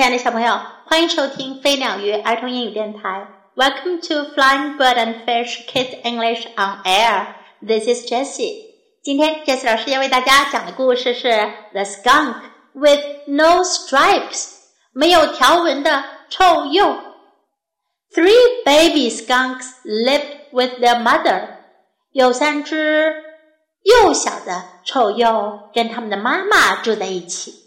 亲爱的小朋友，欢迎收听飞鸟鱼儿童英语电台。Welcome to Flying Bird and Fish Kids English on Air. This is Jessie. 今天 Jessie 老师要为大家讲的故事是《The Skunk with No Stripes》，没有条纹的臭鼬。Three baby skunks lived with their mother. 有三只幼小的臭鼬跟他们的妈妈住在一起。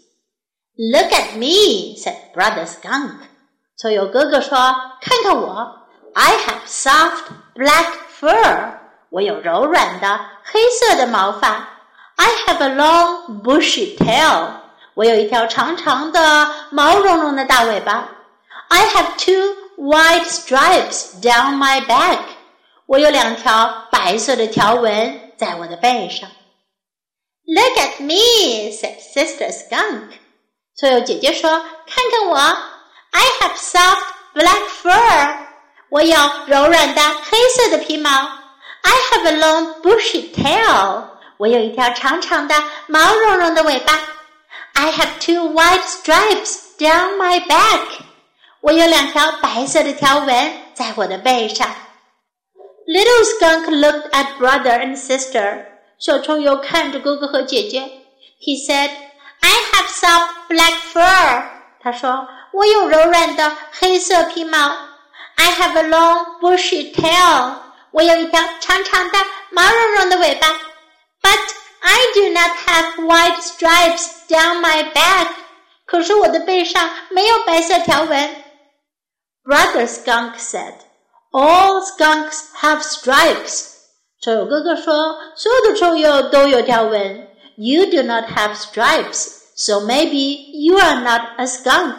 Look at me," said Brother Skunk. Skunk。臭鼬哥哥说：“看看我，I have soft black fur. fur。我有柔软的黑色的毛发。I have a long bushy tail. tail。我有一条长长的毛茸茸的大尾巴。I have two white stripes down my back. back。我有两条白色的条纹在我的背上。”Look at me," said Sister Skunk. 臭鼬姐姐说：“看看我，I have soft black fur，我有柔软的黑色的皮毛。I have a long bushy tail，我有一条长长的毛茸茸的尾巴。I have two white stripes down my back，我有两条白色的条纹在我的背上。” Little skunk looked at brother and sister，小臭鼬看着哥哥和姐姐。He said. I have soft black fur. 他说：“我有柔软的黑色皮毛。” I have a long bushy tail. 我有一条长长的毛茸茸的尾巴。But I do not have white stripes down my back. 可是我的背上没有白色条纹。Brother Skunk said, "All skunks have stripes." 臭鼬哥哥说：“所有的臭鼬都有条纹。” You do not have stripes, so maybe you are not a skunk.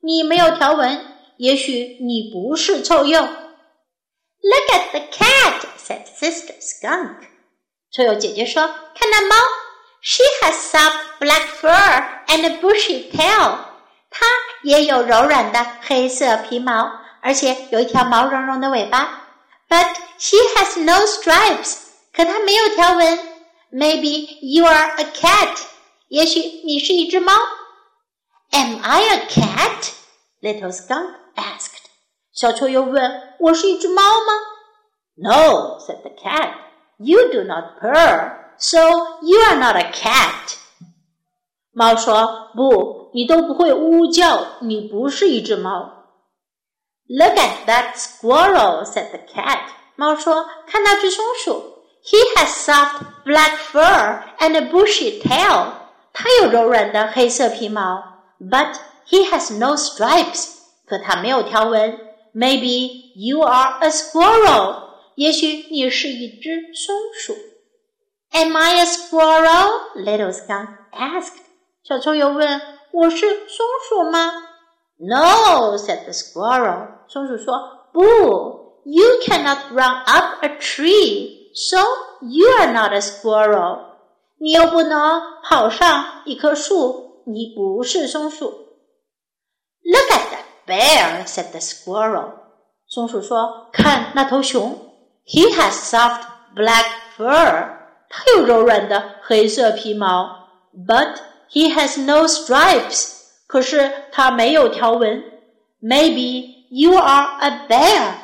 你没有条纹，也许你不是臭鼬。Look at the cat, said Sister Skunk. 臭鼬姐姐说：“看那猫，She has soft black fur and a bushy tail. 它也有柔软的黑色皮毛，而且有一条毛茸茸的尾巴。But she has no stripes. 可它没有条纹。” Maybe you are a cat. 也许你是一只猫。Am I a cat? Little skunk asked. 小臭鼬问：“我是一只猫吗？”No, said the cat. You do not purr, so you are not a cat. 猫说：“不，你都不会呜呜叫，你不是一只猫。”Look at that squirrel, said the cat. 猫说：“看那只松鼠，He has soft black fur and a bushy tail. 它有柔软的黑色皮毛，but he has no stripes。可它没有条纹。Maybe you are a squirrel。也许你是一只松鼠。Am I a squirrel? Little skunk asked. 小臭鼬问：“我是松鼠吗？”No, said the squirrel. 松鼠说：“不，You cannot run up a tree, so you are not a squirrel.” 你又不能跑上一棵树，你不是松鼠。Look at that bear," said the squirrel. 松鼠说：“看那头熊，He has soft black fur. 它有柔软的黑色皮毛，But he has no stripes. 可是它没有条纹。Maybe you are a bear.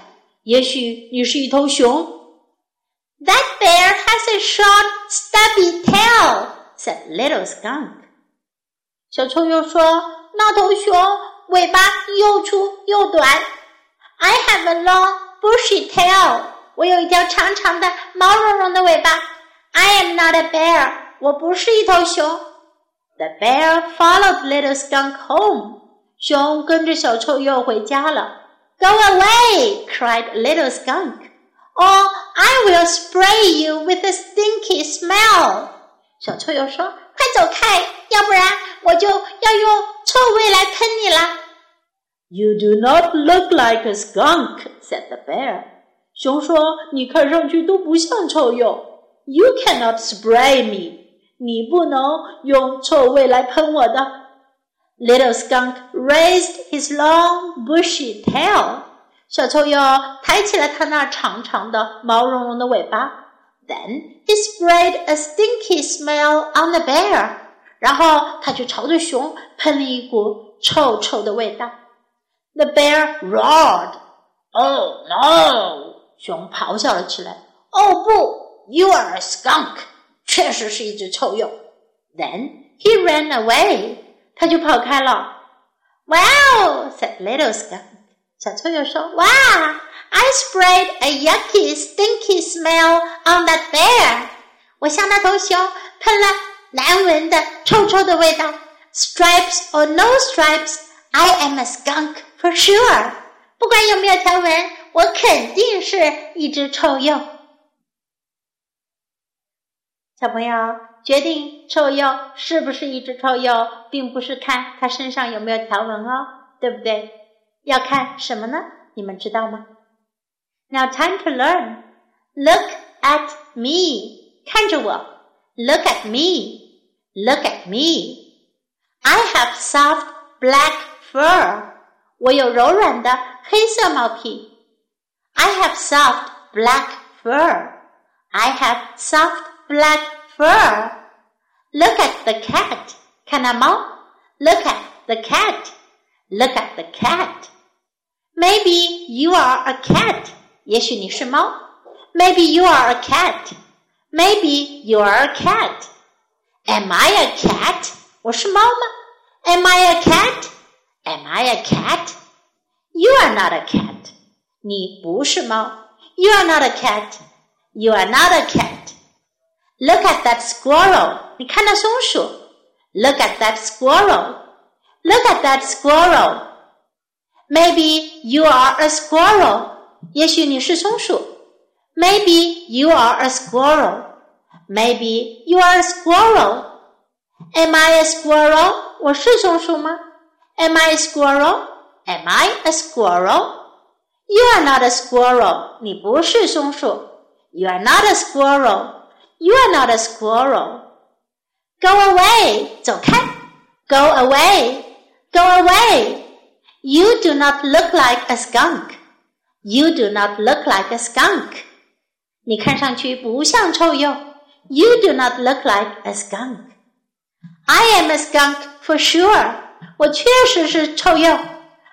也许你是一头熊。” ” That bear has a short, stubby tail," said Little Skunk. 小臭鼬说：“那头熊尾巴又粗又短。”I have a long, bushy tail. 我有一条长长的毛茸茸的尾巴。I am not a bear. 我不是一头熊。The bear followed Little Skunk home. 熊跟着小臭鼬回家了。Go away! cried Little Skunk or I will spray you with a stinky smell。小臭鼬说：“快走开，要不然我就要用臭味来喷你了。” You do not look like a skunk," said the bear. 熊说：“你看上去都不像臭鼬。” You cannot spray me. 你不能用臭味来喷我的。Little skunk raised his long bushy tail. 小臭鼬抬起了它那长长的毛茸茸的尾巴，Then he sprayed a stinky smell on the bear。 然后他就朝着熊喷了一股臭臭的味道。The bear roared. Oh no! 熊咆哮了起来。哦不，You are a skunk. 确实是一只臭鼬。Then he ran away. 他就跑开了。Wow! said little skunk. 小臭鼬说：“哇，I sprayed a yucky, stinky smell on that bear. 我向那头熊喷了难闻的、臭臭的味道。Stripes or no stripes, I am a skunk for sure. 不管有没有条纹，我肯定是一只臭鼬。小朋友，决定臭鼬是不是一只臭鼬，并不是看它身上有没有条纹哦，对不对？要看什么呢？你们知道吗？Now time to learn. Look at me. 看着我。Look at me. Look at me. I have soft black fur. 我有柔软的黑色毛皮。I have soft black fur. I have soft black fur. Look at the cat. 看那猫。Look at the cat. Look at the cat. Maybe you are a cat. 也许你是猫。Maybe you are a cat. Maybe you are a cat. Am I a cat? 我是猫吗？Am I a cat? Am I a cat? You are not a cat. 你不是猫。You are not a cat. You are not a cat. Look at that squirrel. 你看那松鼠。Look at that squirrel. Look at that squirrel. Maybe you are a squirrel. 也许你是松鼠。Maybe you are a squirrel. Maybe you are a squirrel. Am I a squirrel? 我是松鼠吗？Am I a squirrel? Am I a squirrel? You are not a squirrel. 你不是松鼠。You are not a squirrel. You are not a squirrel. Go away. 走开。Go away. Go away. You do not look like a skunk. You do not look like a skunk. 你看上去不像臭鼬。You do not look like a skunk. I am a skunk for sure. 我确实是臭鼬。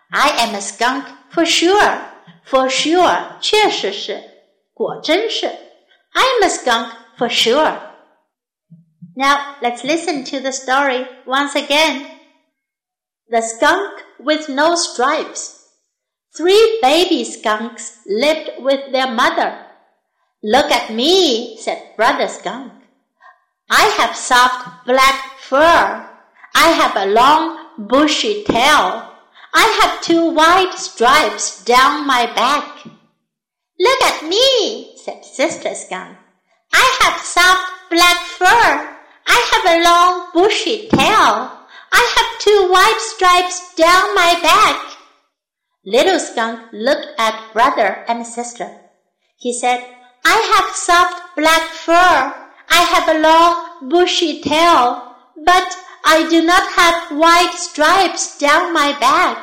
I am a skunk for sure. For sure，确实是，果真是。I am a skunk for sure. Now let's listen to the story once again. The skunk with no stripes. Three baby skunks lived with their mother. Look at me, said Brother Skunk. I have soft black fur. I have a long bushy tail. I have two white stripes down my back. Look at me, said Sister Skunk. I have soft black fur. I have a long bushy tail. I have two white stripes down my back. Little Skunk looked at brother and sister. He said, I have soft black fur. I have a long bushy tail, but I do not have white stripes down my back.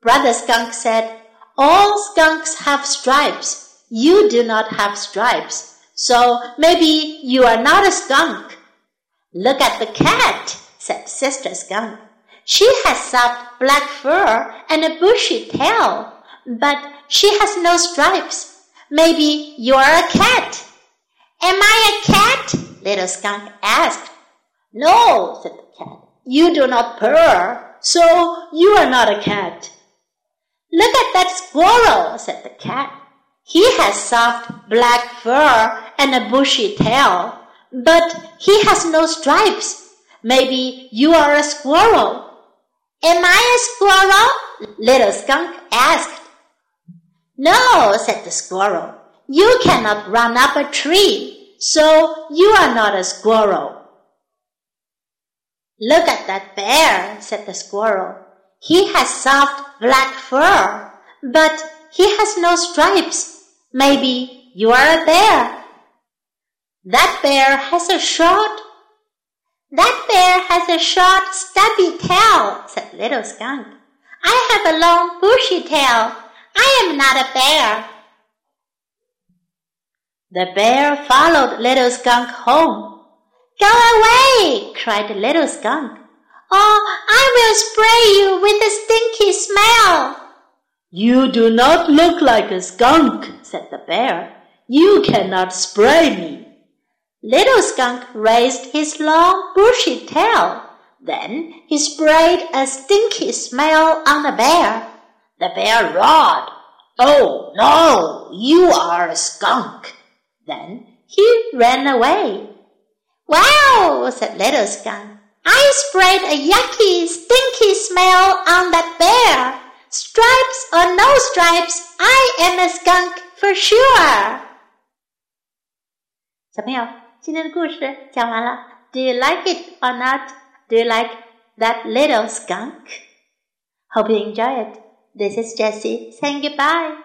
Brother Skunk said, All skunks have stripes. You do not have stripes. So maybe you are not a skunk. Look at the cat, said Sister Skunk. She has soft black fur and a bushy tail, but she has no stripes. Maybe you are a cat. Am I a cat? Little skunk asked. No, said the cat. You do not purr, so you are not a cat. Look at that squirrel, said the cat. He has soft black fur and a bushy tail, but he has no stripes. Maybe you are a squirrel. Am I a squirrel? Little skunk asked. No, said the squirrel. You cannot run up a tree, so you are not a squirrel. Look at that bear, said the squirrel. He has soft black fur, but he has no stripes. Maybe you are a bear. That bear has a short that bear has a short, stubby tail, said Little Skunk. I have a long, bushy tail. I am not a bear. The bear followed Little Skunk home. Go away! cried little skunk. Or I will spray you with a stinky smell. You do not look like a skunk, said the bear. You cannot spray me. Little skunk raised his long bushy tail. Then he sprayed a stinky smell on the bear. The bear roared. Oh no, you are a skunk. Then he ran away. Wow, said Little Skunk. I sprayed a yucky, stinky smell on that bear. Stripes or no stripes, I am a skunk for sure. 小朋友， 今天的故事讲完了。Do you like it or not? Do you like that little skunk? Hope you enjoy it. This is Jessie saying goodbye.